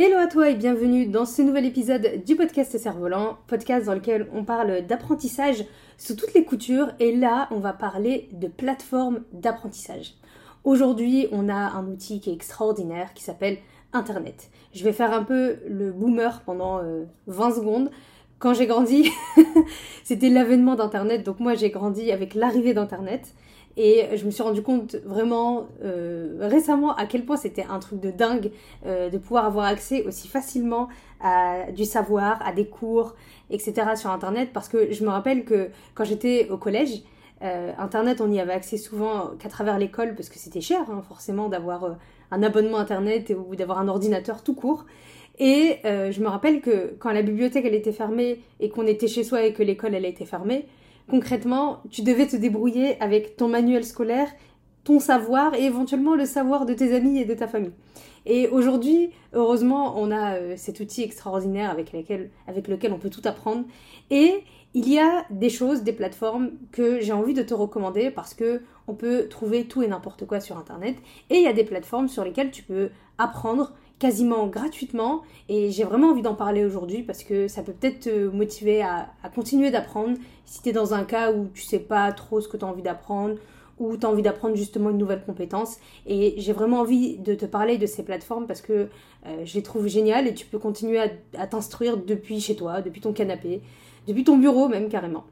Hello à toi et bienvenue dans ce nouvel épisode du podcast Cerf-Volant, podcast dans lequel on parle d'apprentissage sous toutes les coutures et là on va parler de plateforme d'apprentissage. Aujourd'hui on a un outil qui est extraordinaire qui s'appelle Internet. Je vais faire un peu le boomer pendant 20 euh, secondes. Quand j'ai grandi, c'était l'avènement d'Internet, donc moi j'ai grandi avec l'arrivée d'Internet. Et je me suis rendu compte vraiment euh, récemment à quel point c'était un truc de dingue euh, de pouvoir avoir accès aussi facilement à du savoir, à des cours, etc. sur Internet. Parce que je me rappelle que quand j'étais au collège, euh, Internet, on y avait accès souvent qu'à travers l'école parce que c'était cher, hein, forcément, d'avoir un abonnement Internet ou d'avoir un ordinateur tout court. Et je me rappelle que quand la bibliothèque elle était fermée et qu'on était chez soi et que l'école elle était fermée, concrètement, tu devais te débrouiller avec ton manuel scolaire, ton savoir et éventuellement le savoir de tes amis et de ta famille. Et aujourd'hui, heureusement, on a euh, cet outil extraordinaire avec, avec lequel on peut tout apprendre. Et il y a des choses, des plateformes que j'ai envie de te recommander parce que on peut trouver tout et n'importe quoi sur Internet. Et il y a des plateformes sur lesquelles tu peux apprendre quasiment gratuitement et j'ai vraiment envie d'en parler aujourd'hui parce que ça peut peut-être te motiver à, continuer d'apprendre si tu es dans un cas où tu sais pas trop ce que tu as envie d'apprendre ou tu as envie d'apprendre justement une nouvelle compétence et j'ai vraiment envie de te parler de ces plateformes parce que euh, je les trouve géniales et tu peux continuer à t'instruire depuis chez toi, depuis ton canapé, depuis ton bureau même carrément.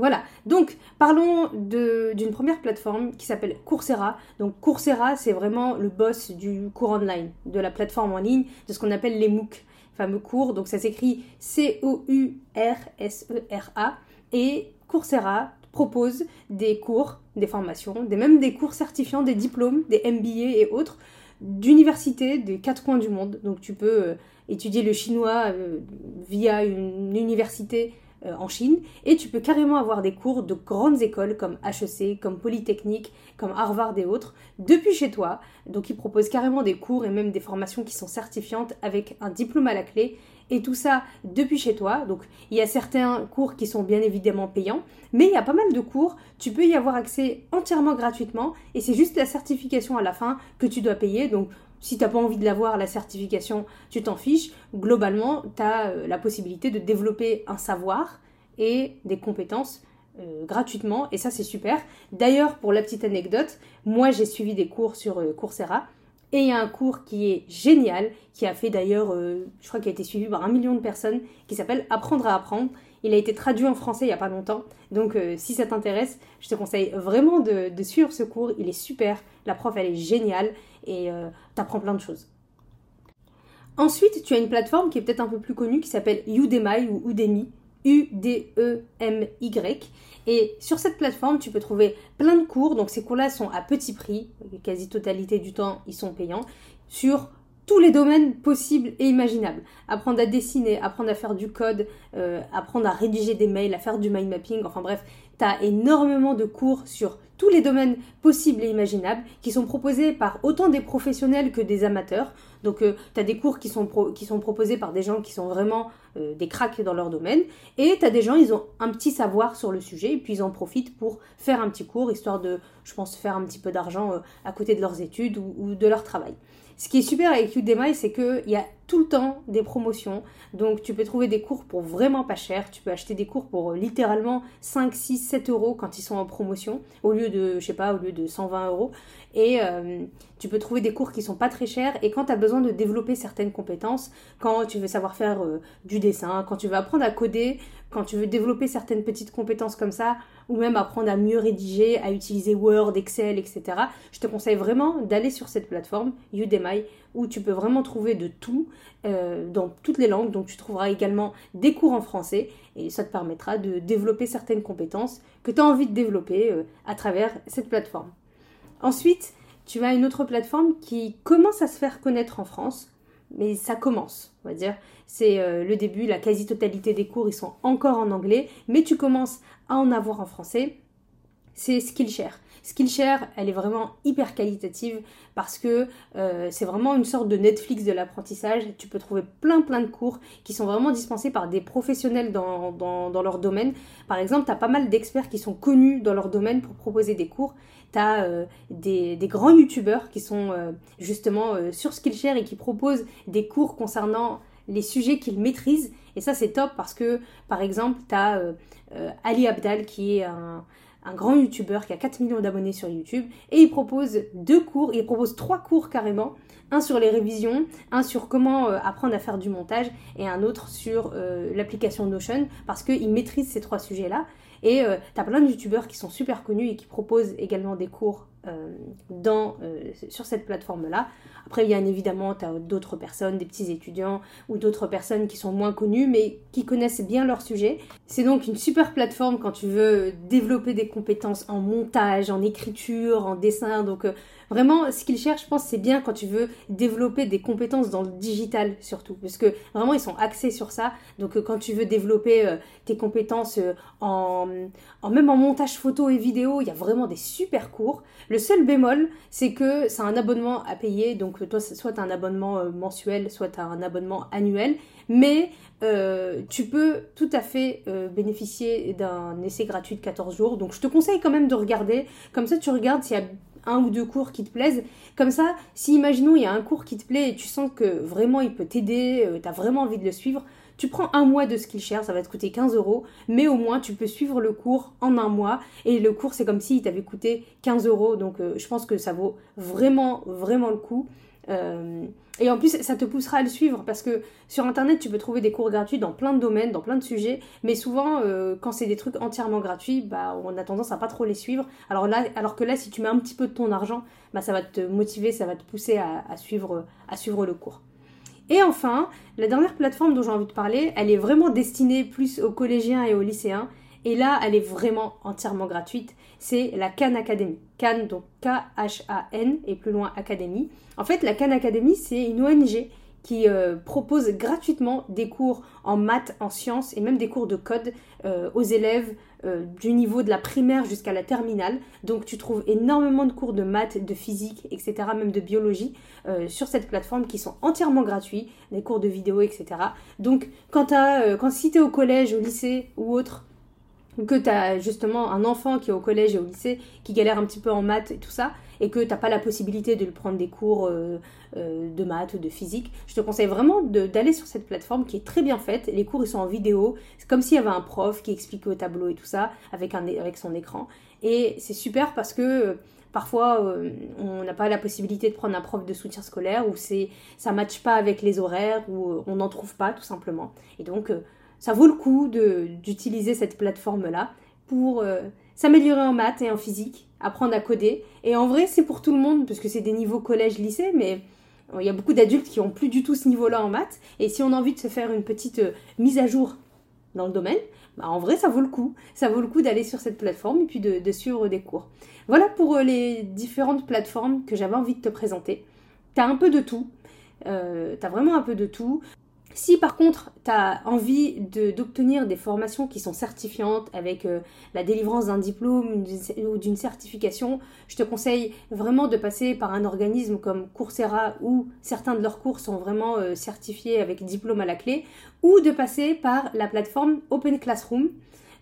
Voilà, donc parlons d'une première plateforme qui s'appelle Coursera. Donc Coursera, c'est vraiment le boss du cours online, de la plateforme en ligne, de ce qu'on appelle les MOOC, fameux cours. Donc ça s'écrit C-O-U-R-S-E-R-A. Et Coursera propose des cours, des formations, des, même des cours certifiants, des diplômes, des MBA et autres d'universités des quatre coins du monde. Donc tu peux euh, étudier le chinois euh, via une université euh, en Chine et tu peux carrément avoir des cours de grandes écoles comme HEC, comme Polytechnique, comme Harvard et autres depuis chez toi. Donc ils proposent carrément des cours et même des formations qui sont certifiantes avec un diplôme à la clé et tout ça depuis chez toi. Donc il y a certains cours qui sont bien évidemment payants, mais il y a pas mal de cours, tu peux y avoir accès entièrement gratuitement et c'est juste la certification à la fin que tu dois payer. Donc si tu n'as pas envie de l'avoir, la certification, tu t'en fiches. Globalement, tu as euh, la possibilité de développer un savoir et des compétences euh, gratuitement. Et ça, c'est super. D'ailleurs, pour la petite anecdote, moi, j'ai suivi des cours sur euh, Coursera. Et il y a un cours qui est génial, qui a fait d'ailleurs, je crois qu'il a été suivi par un million de personnes, qui s'appelle Apprendre à apprendre. Il a été traduit en français il n'y a pas longtemps. Donc si ça t'intéresse, je te conseille vraiment de, suivre ce cours. Il est super. La prof, elle est géniale et euh, tu apprends plein de choses. Ensuite, tu as une plateforme qui est peut-être un peu plus connue qui s'appelle Udemy ou Udemy, U-D-E-M-Y. Et sur cette plateforme, tu peux trouver plein de cours. Donc ces cours-là sont à petit prix, la quasi-totalité du temps, ils sont payants, sur tous les domaines possibles et imaginables. Apprendre à dessiner, apprendre à faire du code, euh, apprendre à rédiger des mails, à faire du mind mapping, enfin bref, tu as énormément de cours sur tous les domaines possibles et imaginables qui sont proposés par autant des professionnels que des amateurs. Donc euh, tu as des cours qui sont, qui sont proposés par des gens qui sont vraiment euh, des cracks dans leur domaine et tu as des gens, ils ont un petit savoir sur le sujet et puis ils en profitent pour faire un petit cours histoire de, je pense, faire un petit peu d'argent euh, à côté de leurs études ou, ou de leur travail. Ce qui est super avec Udemy, c'est qu'il y a tout le temps des promotions. Donc tu peux trouver des cours pour vraiment pas cher. Tu peux acheter des cours pour euh, littéralement 5, 6, 7 euros quand ils sont en promotion, au lieu de, je sais pas, au lieu de 120 euros. Et euh, tu peux trouver des cours qui sont pas très chers. Et quand tu as besoin de développer certaines compétences, quand tu veux savoir faire euh, du dessin, quand tu veux apprendre à coder, quand tu veux développer certaines petites compétences comme ça, ou même apprendre à mieux rédiger, à utiliser Word, Excel, etc., je te conseille vraiment d'aller sur cette plateforme, Udemy, où tu peux vraiment trouver de tout euh, dans toutes les langues. Donc tu trouveras également des cours en français et ça te permettra de développer certaines compétences que tu as envie de développer euh, à travers cette plateforme. Ensuite, tu as une autre plateforme qui commence à se faire connaître en France, mais ça commence, on va dire. C'est le début, la quasi-totalité des cours, ils sont encore en anglais, mais tu commences à en avoir en français. C'est Skillshare. Skillshare, elle est vraiment hyper qualitative parce que euh, c'est vraiment une sorte de Netflix de l'apprentissage. Tu peux trouver plein plein de cours qui sont vraiment dispensés par des professionnels dans, leur domaine. Par exemple, tu as pas mal d'experts qui sont connus dans leur domaine pour proposer des cours. Tu as euh, des, des, grands youtubeurs qui sont euh, justement sur Skillshare et qui proposent des cours concernant les sujets qu'ils maîtrisent. Et ça, c'est top parce que, par exemple, tu as Ali Abdal qui est un, un grand youtubeur qui a 4 millions d'abonnés sur YouTube et il propose deux cours, il propose trois cours carrément, un sur les révisions, un sur comment euh, apprendre à faire du montage et un autre sur euh, l'application Notion parce qu'il maîtrise ces trois sujets-là. Et euh, tu as plein de youtubeurs qui sont super connus et qui proposent également des cours dans, sur cette plateforme-là. Après, il y a évidemment d'autres personnes, des petits étudiants ou d'autres personnes qui sont moins connues mais qui connaissent bien leur sujet. C'est donc une super plateforme quand tu veux développer des compétences en montage, en écriture, en dessin. Donc euh, vraiment, ce qu'ils cherchent, je pense, c'est bien quand tu veux développer des compétences dans le digital surtout. Parce que vraiment, ils sont axés sur ça. Donc euh, quand tu veux développer euh, tes compétences en, en, même en montage photo et vidéo, il y a vraiment des super cours. Le seul bémol, c'est que c'est un abonnement à payer. Donc donc toi, soit un abonnement euh, mensuel, soit un abonnement annuel. Mais euh, tu peux tout à fait euh, bénéficier d'un essai gratuit de 14 jours. Donc je te conseille quand même de regarder. Comme ça, tu regardes s'il y a un ou deux cours qui te plaisent. Comme ça, si imaginons il y a un cours qui te plaît et tu sens que vraiment il peut t'aider, tu as vraiment envie de le suivre, tu prends un mois de Skillshare, ça va te coûter 15 euros, mais au moins tu peux suivre le cours en un mois. Et le cours, c'est comme s'il t'avait coûté 15 euros. Donc je pense que ça vaut vraiment, vraiment le coup. Euh, et en plus, ça te poussera à le suivre parce que sur Internet, tu peux trouver des cours gratuits dans plein de domaines, dans plein de sujets. Mais souvent, euh, quand c'est des trucs entièrement gratuits, bah, on a tendance à pas trop les suivre. Alors, que là, si tu mets un petit peu de ton argent, bah, ça va te motiver, ça va te pousser à suivre le cours. Et enfin, la dernière plateforme dont j'ai envie de parler, elle est vraiment destinée plus aux collégiens et aux lycéens. Et là, elle est vraiment entièrement gratuite. C'est la Khan Academy. Khan, donc K-H-A-N, et plus loin Academy. En fait, la Khan Academy, c'est une ONG qui euh, propose gratuitement des cours en maths, en sciences et même des cours de code euh, aux élèves euh, du niveau de la primaire jusqu'à la terminale. Donc tu trouves énormément de cours de maths, de physique, etc., même de biologie sur cette plateforme qui sont entièrement gratuits, des cours de vidéo, etc. Donc quand, si tu es au collège, au lycée ou autre, que tu as justement un enfant qui est au collège et au lycée, qui galère un petit peu en maths et tout ça, et que tu n'as pas la possibilité de lui prendre des cours euh, euh, de maths ou de physique, je te conseille vraiment d'aller sur cette plateforme qui est très bien faite. Les cours, ils sont en vidéo. C'est comme s'il y avait un prof qui expliquait au tableau et tout ça, avec, un, avec son écran. Et c'est super parce que euh, parfois on n'a pas la possibilité de prendre un prof de soutien scolaire ou ça matche pas avec les horaires ou on n'en trouve pas tout simplement et donc ça vaut le coup d'utiliser cette plateforme-là pour euh, s'améliorer en maths et en physique, apprendre à coder. Et en vrai, c'est pour tout le monde, parce que c'est des niveaux collège-lycée, mais il y a beaucoup d'adultes qui ont plus du tout ce niveau-là en maths. Et si on a envie de se faire une petite euh, mise à jour dans le domaine, bah en vrai, ça vaut le coup. Ça vaut le coup d'aller sur cette plateforme et puis de, suivre des cours. Voilà pour euh, les différentes plateformes que j'avais envie de te présenter. T'as un peu de tout. Euh, t'as vraiment un peu de tout. Si par contre tu as envie d'obtenir des formations qui sont certifiantes avec euh, la délivrance d'un diplôme ou d'une certification, je te conseille vraiment de passer par un organisme comme Coursera où certains de leurs cours sont vraiment euh, certifiés avec diplôme à la clé, ou de passer par la plateforme Open Classroom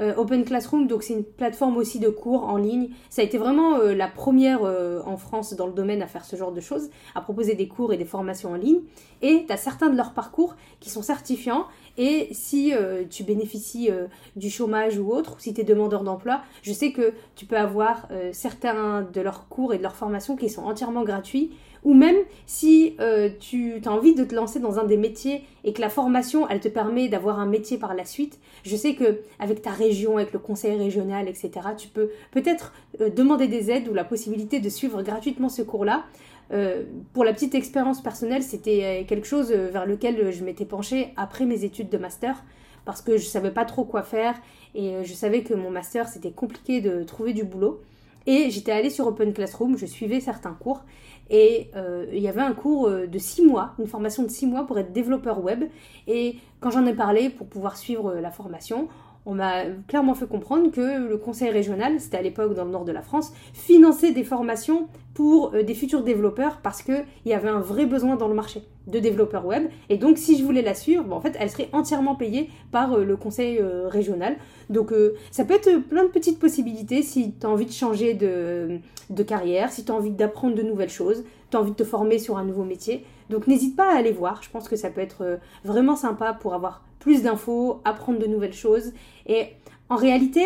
euh, Open Classroom, donc c'est une plateforme aussi de cours en ligne. Ça a été vraiment euh, la première euh, en France dans le domaine à faire ce genre de choses, à proposer des cours et des formations en ligne. Et tu as certains de leurs parcours qui sont certifiants. Et si tu bénéficies du chômage ou autre, ou si tu es demandeur d'emploi, je sais que tu peux avoir certains de leurs cours et de leurs formations qui sont entièrement gratuits ou même si euh, tu as envie de te lancer dans un des métiers et que la formation, elle te permet d'avoir un métier par la suite, je sais que avec ta région, avec le conseil régional, etc., tu peux peut-être euh, demander des aides ou la possibilité de suivre gratuitement ce cours-là. Euh, pour la petite expérience personnelle, c'était quelque chose vers lequel je m'étais penchée après mes études de master parce que je savais pas trop quoi faire et je savais que mon master c'était compliqué de trouver du boulot. Et j'étais allée sur Open Classroom, je suivais certains cours. Et euh, il y avait un cours euh, de 6 mois, une formation de 6 mois pour être développeur web. Et quand j'en ai parlé pour pouvoir suivre euh, la formation, on m'a clairement fait comprendre que le conseil régional, c'était à l'époque dans le nord de la France, finançait des formations pour des futurs développeurs parce qu'il y avait un vrai besoin dans le marché de développeurs web. Et donc, si je voulais la suivre, en fait, elle serait entièrement payée par le conseil régional. Donc, ça peut être plein de petites possibilités si tu as envie de changer de, carrière, si tu as envie d'apprendre de nouvelles choses, tu as envie de te former sur un nouveau métier. Donc n'hésite pas à aller voir, je pense que ça peut être euh, vraiment sympa pour avoir plus d'infos, apprendre de nouvelles choses. Et en réalité,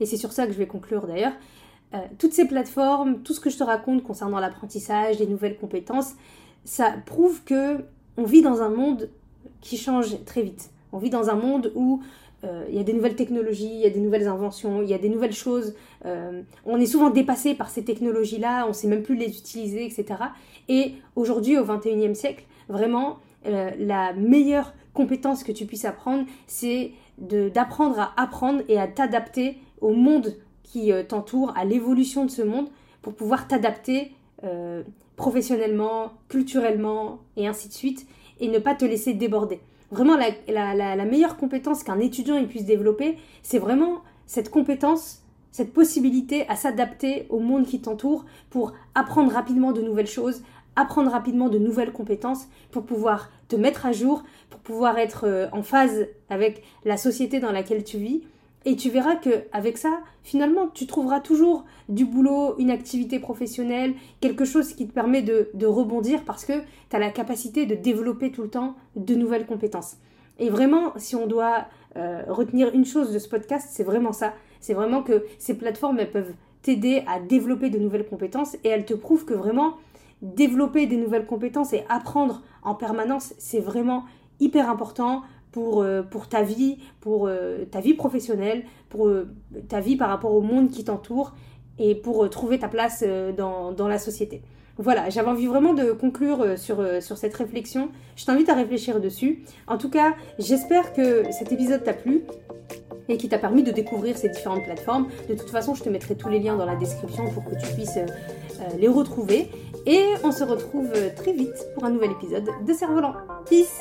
et c'est sur ça que je vais conclure d'ailleurs, euh, toutes ces plateformes, tout ce que je te raconte concernant l'apprentissage, les nouvelles compétences, ça prouve que on vit dans un monde qui change très vite. On vit dans un monde où euh, il y a des nouvelles technologies, il y a des nouvelles inventions, il y a des nouvelles choses. Euh, on est souvent dépassé par ces technologies-là, on ne sait même plus les utiliser, etc. Et aujourd'hui, au 21e siècle, vraiment, la meilleure compétence que tu puisses apprendre, c'est d'apprendre à apprendre et à t'adapter au monde qui t'entoure, à l'évolution de ce monde, pour pouvoir t'adapter professionnellement, culturellement, et ainsi de suite, et ne pas te laisser déborder. Vraiment, la, meilleure compétence qu'un étudiant puisse développer, c'est vraiment cette compétence, cette possibilité à s'adapter au monde qui t'entoure pour apprendre rapidement de nouvelles choses, apprendre rapidement de nouvelles compétences pour pouvoir te mettre à jour, pour pouvoir être euh, en phase avec la société dans laquelle tu vis et tu verras que avec ça, finalement, tu trouveras toujours du boulot, une activité professionnelle, quelque chose qui te permet de, rebondir parce que tu as la capacité de développer tout le temps de nouvelles compétences. Et vraiment, si on doit euh, retenir une chose de ce podcast, c'est vraiment ça. C'est vraiment que ces plateformes, elles peuvent t'aider à développer de nouvelles compétences et elles te prouvent que vraiment développer des nouvelles compétences et apprendre en permanence, c'est vraiment hyper important pour, euh, ta vie, pour euh, ta vie professionnelle, pour euh, ta vie par rapport au monde qui t'entoure et pour trouver ta place dans, dans, la société. Voilà, j'avais envie vraiment de conclure sur, sur cette réflexion. Je t'invite à réfléchir dessus. En tout cas, j'espère que cet épisode t'a plu et qui t'a permis de découvrir ces différentes plateformes. De toute façon, je te mettrai tous les liens dans la description pour que tu puisses les retrouver. Et on se retrouve très vite pour un nouvel épisode de Cerf-Volant. Peace